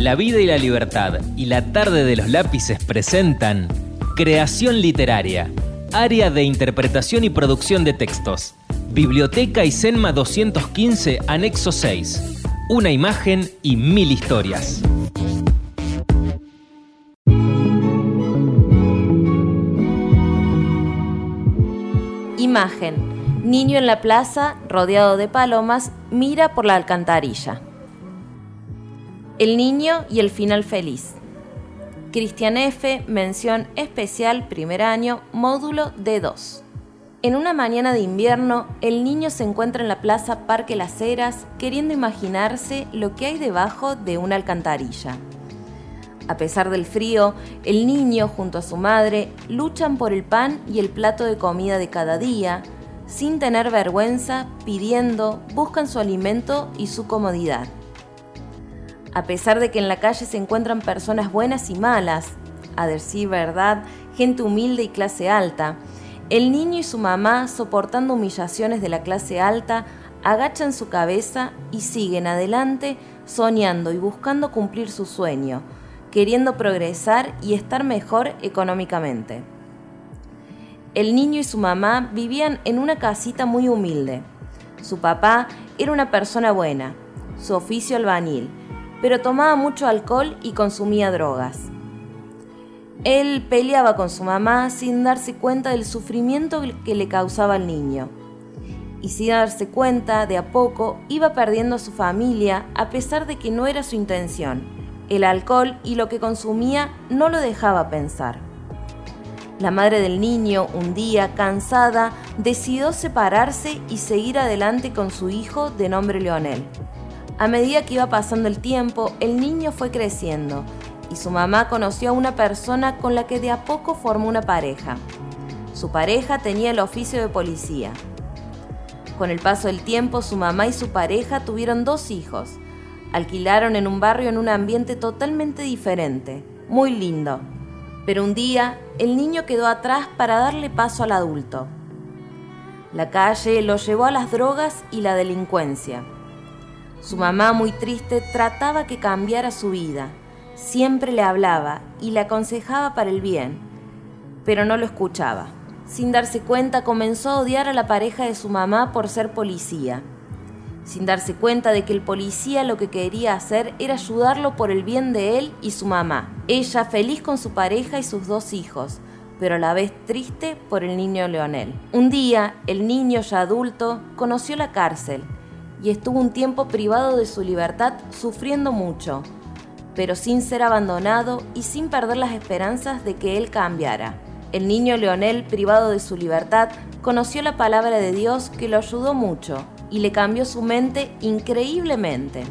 La vida y la libertad y la tarde de los lápices presentan Creación literaria, área de interpretación y producción de textos. Biblioteca y Senma 215, anexo 6. Una imagen y mil historias. Imagen. Niño en la plaza, rodeado de palomas, mira por la alcantarilla. El niño y el final feliz. Cristian F., mención especial, primer año, módulo D2. En una mañana de invierno, el niño se encuentra en la plaza Parque Las Heras queriendo imaginarse lo que hay debajo de una alcantarilla. A pesar del frío, el niño junto a su madre luchan por el pan y el plato de comida de cada día, sin tener vergüenza, pidiendo, buscan su alimento y su comodidad. A pesar de que en la calle se encuentran personas buenas y malas, a decir verdad, gente humilde y clase alta, el niño y su mamá, soportando humillaciones de la clase alta, agachan su cabeza y siguen adelante soñando y buscando cumplir su sueño, queriendo progresar y estar mejor económicamente. El niño y su mamá vivían en una casita muy humilde. Su papá era una persona buena, su oficio albañil, pero tomaba mucho alcohol y consumía drogas. Él peleaba con su mamá sin darse cuenta del sufrimiento que le causaba al niño. Y sin darse cuenta, de a poco iba perdiendo a su familia a pesar de que no era su intención el alcohol y lo que consumía no lo dejaba pensar. La madre del niño, un día, cansada, decidió separarse y seguir adelante con su hijo de nombre Leonel. A medida que iba pasando el tiempo, el niño fue creciendo y su mamá conoció a una persona con la que de a poco formó una pareja. Su pareja tenía el oficio de policía. Con el paso del tiempo, su mamá y su pareja tuvieron dos hijos, Alquilaron en un barrio en un ambiente totalmente diferente, muy lindo. Pero un día el niño quedó atrás para darle paso al adulto. La calle lo llevó a las drogas y la delincuencia. Su mamá, muy triste, trataba que cambiara su vida. Siempre le hablaba y le aconsejaba para el bien, pero no lo escuchaba. Sin darse cuenta, comenzó a odiar a la pareja de su mamá por ser policía sin darse cuenta de que el policía lo que quería hacer era ayudarlo por el bien de él y su mamá. Ella feliz con su pareja y sus dos hijos, pero a la vez triste por el niño Leonel. Un día, el niño ya adulto conoció la cárcel y estuvo un tiempo privado de su libertad sufriendo mucho, pero sin ser abandonado y sin perder las esperanzas de que él cambiara. El niño Leonel, privado de su libertad, conoció la palabra de Dios que lo ayudó mucho y le cambió su mente increíblemente.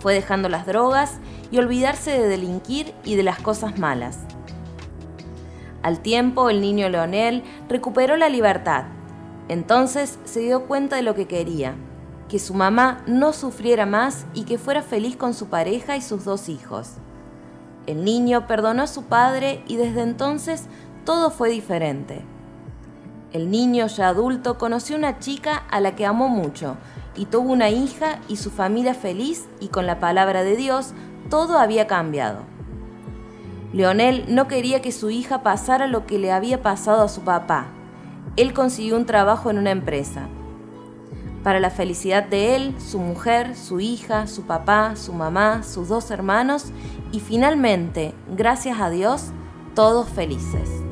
Fue dejando las drogas y olvidarse de delinquir y de las cosas malas. Al tiempo, el niño Leonel recuperó la libertad. Entonces se dio cuenta de lo que quería, que su mamá no sufriera más y que fuera feliz con su pareja y sus dos hijos. El niño perdonó a su padre y desde entonces todo fue diferente. El niño ya adulto conoció una chica a la que amó mucho y tuvo una hija y su familia feliz y con la palabra de Dios todo había cambiado. Leonel no quería que su hija pasara lo que le había pasado a su papá. Él consiguió un trabajo en una empresa. Para la felicidad de él, su mujer, su hija, su papá, su mamá, sus dos hermanos y finalmente, gracias a Dios, todos felices.